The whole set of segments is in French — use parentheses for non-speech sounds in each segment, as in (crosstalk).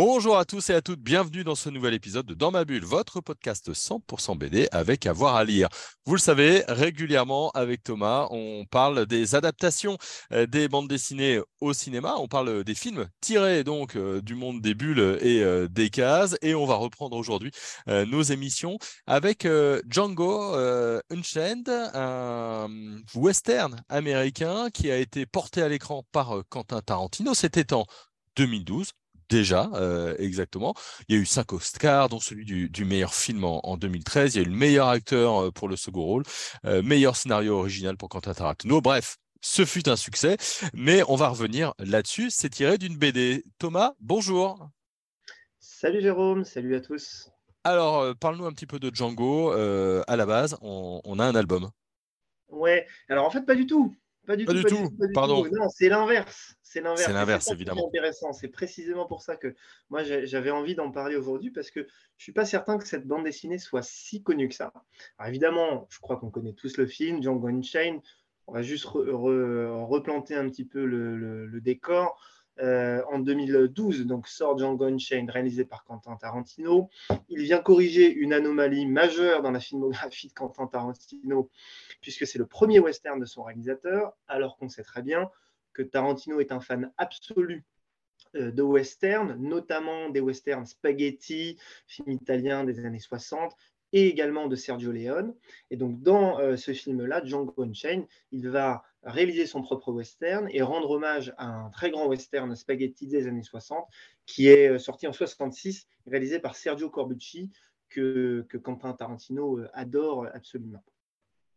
Bonjour à tous et à toutes, bienvenue dans ce nouvel épisode de Dans ma bulle, votre podcast 100% BD avec avoir à lire. Vous le savez, régulièrement avec Thomas, on parle des adaptations euh, des bandes dessinées au cinéma, on parle des films tirés donc euh, du monde des bulles et euh, des cases. Et on va reprendre aujourd'hui nos émissions avec Django Unchained, un western américain qui a été porté à l'écran par Quentin Tarantino, c'était en 2012 déjà, euh, exactement. Il y a eu cinq Oscars, dont celui du, meilleur film en, 2013. Il y a eu le meilleur acteur euh, pour le second rôle, euh, meilleur scénario original pour Quentin Tarantino. Bref, ce fut un succès, mais on va revenir là-dessus. C'est tiré d'une BD. Thomas, bonjour. Salut Jérôme, salut à tous. Alors, parle-nous un petit peu de Django. à la base, on, on a un album. Ouais, alors en fait, pas du tout. Pas du, tout, pardon. Non, c'est l'inverse. C'est l'inverse. C'est l'inverse, évidemment. C'est intéressant. C'est précisément pour ça que moi, j'avais envie d'en parler aujourd'hui parce que je ne suis pas certain que cette bande dessinée soit si connue que ça. Alors, évidemment, je crois qu'on connaît tous le film, Django Unchained. On va juste replanter un petit peu le décor. Euh, en 2012, donc sort Django Unchained, réalisé par Quentin Tarantino. Il vient corriger une anomalie majeure dans la filmographie de Quentin Tarantino, puisque c'est le premier western de son réalisateur, alors qu'on sait très bien que Tarantino est un fan absolu euh, de western, notamment des westerns spaghetti, film italien des années 60, et également de Sergio Leone. Et donc, dans euh, ce film-là, Django Unchained, il va réaliser son propre western et rendre hommage à un très grand western spaghetti des années 60 qui est euh, sorti en 66, réalisé par Sergio Corbucci, que, que Quentin Tarantino euh, adore absolument.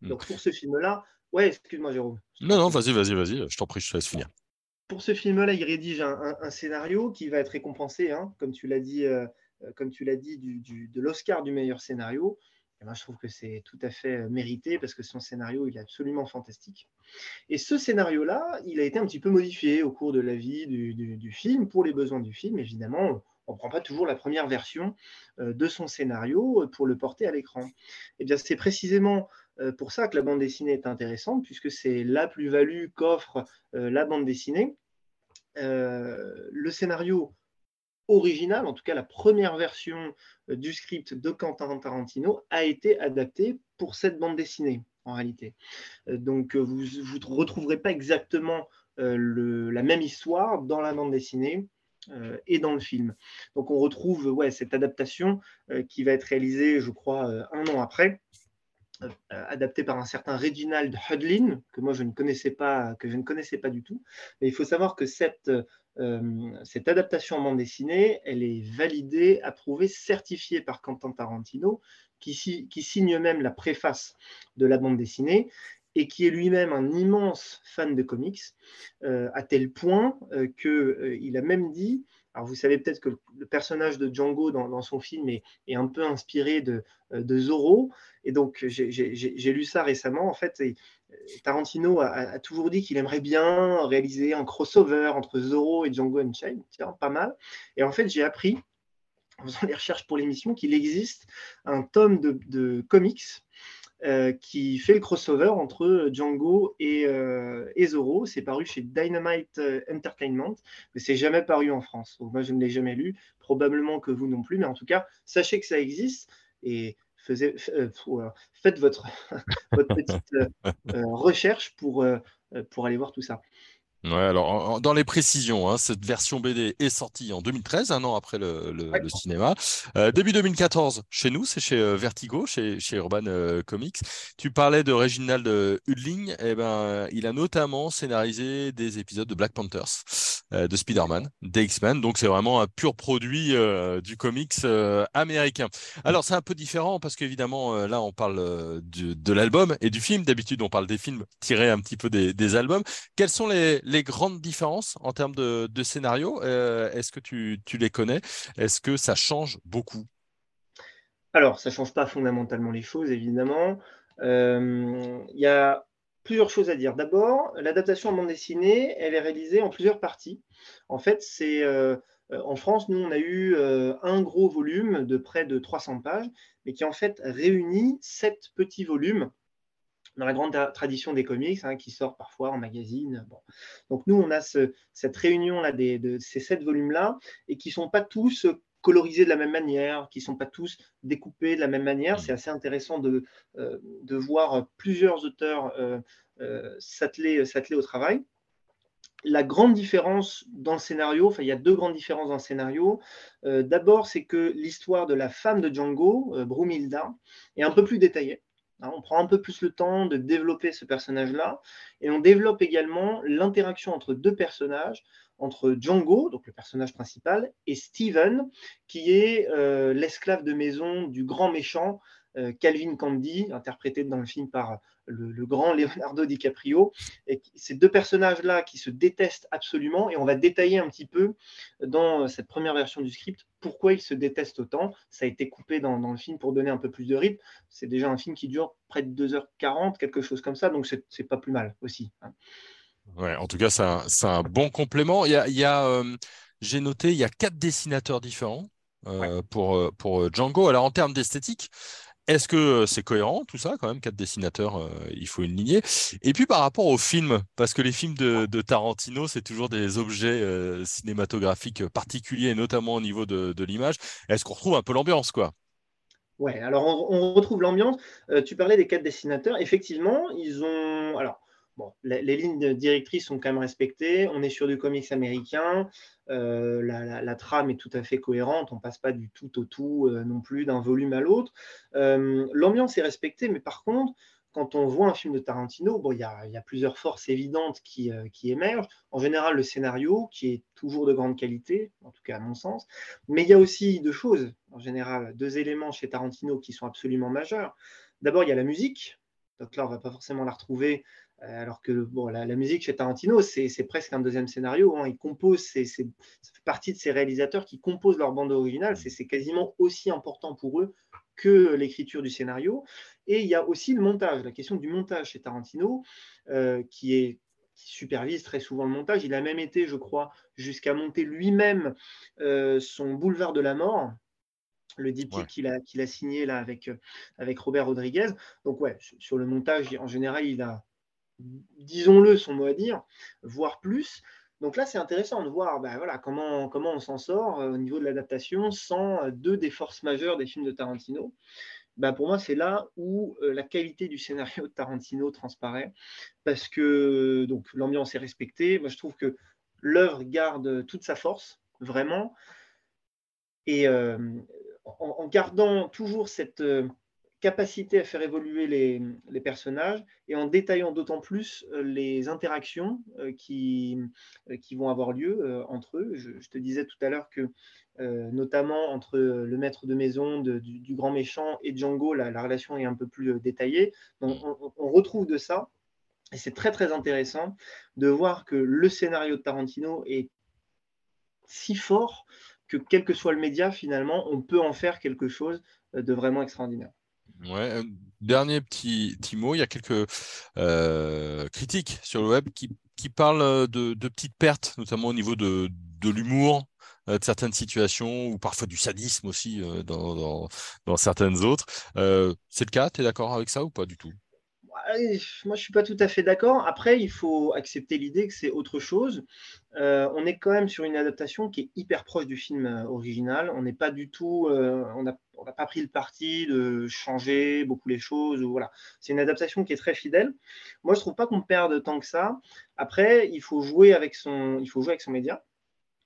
Hmm. Donc, pour ce film-là, ouais, excuse-moi, Jérôme. Non, non, vas-y, vas-y, vas-y, je t'en prie, je te laisse finir. Pour ce film-là, il rédige un, scénario qui va être récompensé, hein, comme tu l'as dit, euh, comme tu l'as dit, de l'Oscar du meilleur scénario. Et moi, je trouve que c'est tout à fait euh, mérité parce que son scénario, il est absolument fantastique. Et ce scénario-là, il a été un petit peu modifié au cours de la vie du, film, pour les besoins du film, évidemment. On ne prend pas toujours la première version euh, de son scénario pour le porter à l'écran. Et eh bien, c'est précisément pour ça que la bande dessinée est intéressante, puisque c'est la plus-value qu'offre la bande dessinée. le scénario original, en tout cas la première version euh, du script de Quentin Tarantino, a été adaptée pour cette bande dessinée, en réalité. Euh, donc, euh, vous ne retrouverez pas exactement la même histoire dans la bande dessinée. et dans le film. Donc on retrouve ouais, cette adaptation qui va être réalisée, je crois, un an après, adaptée par un certain Reginald Hudlin, que moi je ne connaissais pas, que je ne connaissais pas du tout. Mais il faut savoir que cette euh, cette adaptation en bande dessinée, elle est validée, approuvée, certifiée par Quentin Tarantino, qui, signe même la préface de la bande dessinée et qui est lui-même un immense fan de comics, euh, à tel point euh, qu'il a même dit alors vous savez peut-être que le personnage de Django dans, son film est, un peu inspiré de, de Zorro. Et donc j'ai lu ça récemment. En fait, Tarantino a, toujours dit qu'il aimerait bien réaliser un crossover entre Zorro et Django Unchained. Tiens, pas mal. Et en fait, j'ai appris, en faisant des recherches pour l'émission, qu'il existe un tome de, comics euh, qui fait le crossover entre Django et, euh, et Zorro. C'est paru chez Dynamite euh, Entertainment, mais c'est jamais paru en France. Donc moi, je ne l'ai jamais lu, probablement que vous non plus, mais en tout cas, sachez que ça existe. Et faisait, euh, euh, faites votre, (laughs) votre petite euh, (laughs) recherche pour, pour aller voir tout ça. Ouais, alors dans les précisions, hein, cette version BD est sortie en 2013, un an après le, le, cinéma. Euh, début 2014, chez nous, c'est chez euh, Vertigo, chez, chez Urban euh, Comics. Tu parlais de Reginald Hudling, et eh ben, il a notamment scénarisé des épisodes de Black Panthers, de Spider-Man, des X-Men. Donc c'est vraiment un pur produit du comics américain. Alors c'est un peu différent parce qu'évidemment là on parle de, l'album et du film. D'habitude on parle des films tirés un petit peu des, albums. Quels sont les grandes différences en termes de, scénario, euh, est-ce que tu, les connais? Est-ce que ça change beaucoup? Alors, ça ne change pas fondamentalement les choses, évidemment. Euh, il y a plusieurs choses à dire. D'abord, l'adaptation en bande dessinée, elle est réalisée en plusieurs parties. En fait, c'est euh, en France, nous, on a eu euh, un gros volume de près de 300 pages, mais qui en fait réunit sept petits volumes dans la grande tradition des comics, hein, qui sort parfois en magazine. Donc nous, on a cette réunion-là de ces sept volumes-là, et qui ne sont pas tous colorisés de la même manière, qui ne sont pas tous découpés de la même manière. C'est assez intéressant de, euh, de voir plusieurs auteurs euh, euh, s'atteler au travail. La grande différence dans le scénario, enfin il y a deux grandes différences dans le scénario. D'abord, c'est que l'histoire de la femme de Django, Brumilda, est un peu plus détaillée. Hein, on prend un peu plus le temps de développer ce personnage-là et on développe également l'interaction entre deux personnages, entre Django, donc le personnage principal, et Steven, qui est euh, l'esclave de maison du grand méchant euh, Calvin Candy, interprété dans le film par le, grand Leonardo DiCaprio. Et ces deux personnages-là qui se détestent absolument, et on va détailler un petit peu dans cette première version du script pourquoi ils se détestent autant. Ça a été coupé dans, le film pour donner un peu plus de rythme. C'est déjà un film qui dure près de 2h40, quelque chose comme ça, donc c'est pas plus mal aussi. Hein. Ouais, en tout cas, c'est un, bon complément. Il y a, euh, j'ai noté, il y a quatre dessinateurs différents euh, pour, euh, pour Django. Alors, en termes d'esthétique, est-ce que c'est cohérent tout ça quand même Quatre dessinateurs, il faut une lignée? Et puis par rapport aux films, parce que les films de, Tarantino, c'est toujours des objets cinématographiques particuliers, notamment au niveau de, l'image. Est-ce qu'on retrouve un peu l'ambiance, quoi? Ouais, alors on, on retrouve l'ambiance. tu parlais des quatre dessinateurs. Effectivement, ils ont. Alors, les, lignes directrices sont quand même respectées. On est sur du comics américain. Euh, la, trame est tout à fait cohérente. On passe pas du tout au tout euh, non plus d'un volume à l'autre. Euh, l'ambiance est respectée, mais par contre, quand on voit un film de Tarantino, bon, il y, a, plusieurs forces évidentes qui, qui, émergent. En général, le scénario, qui est toujours de grande qualité, en tout cas à mon sens. Mais il y a aussi deux choses, en général, deux éléments chez Tarantino qui sont absolument majeurs. D'abord, il y a la musique. Donc là, on ne va pas forcément la retrouver alors que bon, la, musique chez Tarantino, c'est presque un deuxième scénario. Hein. Il compose, ça fait partie de ces réalisateurs qui composent leur bande originale. C'est quasiment aussi important pour eux que l'écriture du scénario. Et il y a aussi le montage, la question du montage chez Tarantino, euh, qui est supervise très souvent le montage. Il a même été, je crois, jusqu'à monter lui-même euh, son Boulevard de la Mort, le diptyque qu'il a, a, signé là avec, avec Robert Rodriguez. Donc ouais, sur le montage, en général, il a, disons-le, son mot à dire, voire plus. Donc là, c'est intéressant de voir ben voilà, comment, comment on s'en sort euh, au niveau de l'adaptation sans euh, deux des forces majeures des films de Tarantino. Ben pour moi, c'est là où euh, la qualité du scénario de Tarantino transparaît, parce que donc l'ambiance est respectée. Moi, je trouve que l'œuvre garde toute sa force, vraiment, et en, gardant toujours cette, capacité à faire évoluer les, personnages et en détaillant d'autant plus euh, les interactions euh, qui, euh, qui vont avoir lieu entre eux. Je, te disais tout à l'heure que, notamment entre le maître de maison du, grand méchant et Django, la, relation est un peu plus détaillée. Donc, on, on retrouve de ça. Et c'est très très intéressant de voir que le scénario de Tarantino est si fort que quel que soit le média, finalement, on peut en faire quelque chose de vraiment extraordinaire. Ouais, dernier petit, mot, il y a quelques euh, critiques sur le web qui, qui parlent euh, de, de, petites pertes, notamment au niveau de, de l'humour, euh, de certaines situations, ou parfois du sadisme aussi dans, dans, certaines autres. c'est le cas, tu es d'accord avec ça ou pas du tout? Moi, je suis pas tout à fait d'accord. Après, il faut accepter l'idée que c'est autre chose. on est quand même sur une adaptation qui est hyper proche du film original. On n'est pas du tout, on n'a pas pris le parti de changer beaucoup les choses. Voilà. C'est une adaptation qui est très fidèle. Moi, je ne trouve pas qu'on perde tant que ça. Après, il faut jouer avec son, il faut jouer avec son média.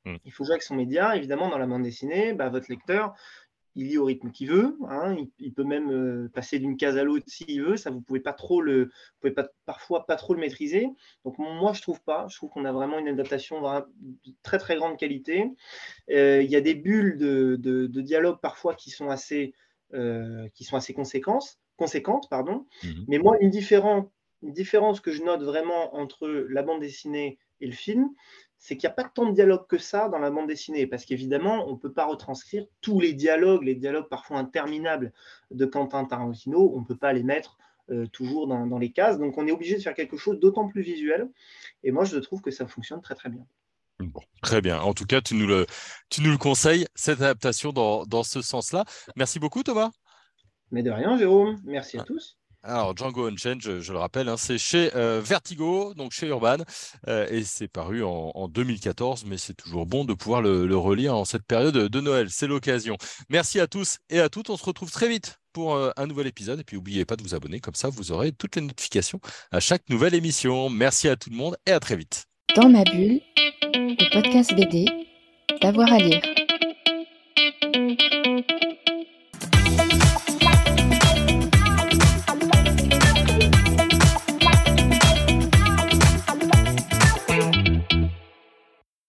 Hmm. Il faut jouer avec son média. Évidemment, dans la bande dessinée, bah, votre lecteur, il lit au rythme qu'il veut. Hein. il, peut même euh, passer d'une case à l'autre s'il veut. Ça, vous pouvez pas trop le, vous pouvez pas, parfois pas trop le maîtriser. Donc moi, je trouve pas. Je trouve qu'on a vraiment une adaptation de très très grande qualité. Euh, il y a des bulles de, de, dialogue parfois qui sont assez, euh, qui sont assez conséquentes, conséquentes, pardon. Mhm. Mais moi, une différence, une différence que je note vraiment entre la bande dessinée et le film, c'est qu'il n'y a pas tant de dialogue que ça dans la bande dessinée, parce qu'évidemment, on ne peut pas retranscrire tous les dialogues, les dialogues parfois interminables de Quentin Tarantino, on ne peut pas les mettre toujours dans, les cases. Donc on est obligé de faire quelque chose d'autant plus visuel. Et moi, je trouve que ça fonctionne très très bien. Bon, très bien. En tout cas, tu nous le, tu nous le conseilles, cette adaptation dans, dans ce sens-là. Merci beaucoup, Thomas. Mais de rien, Jérôme. Merci à ah. tous. Alors, Django Unchained, je, le rappelle, hein, c'est chez euh, Vertigo, donc chez Urban, euh, et c'est paru en, 2014, mais c'est toujours bon de pouvoir le, relire en cette période de Noël. C'est l'occasion. Merci à tous et à toutes. On se retrouve très vite pour euh, un nouvel épisode. Et puis, n'oubliez pas de vous abonner, comme ça, vous aurez toutes les notifications à chaque nouvelle émission. Merci à tout le monde et à très vite. Dans ma bulle, le podcast BD, d'avoir à lire.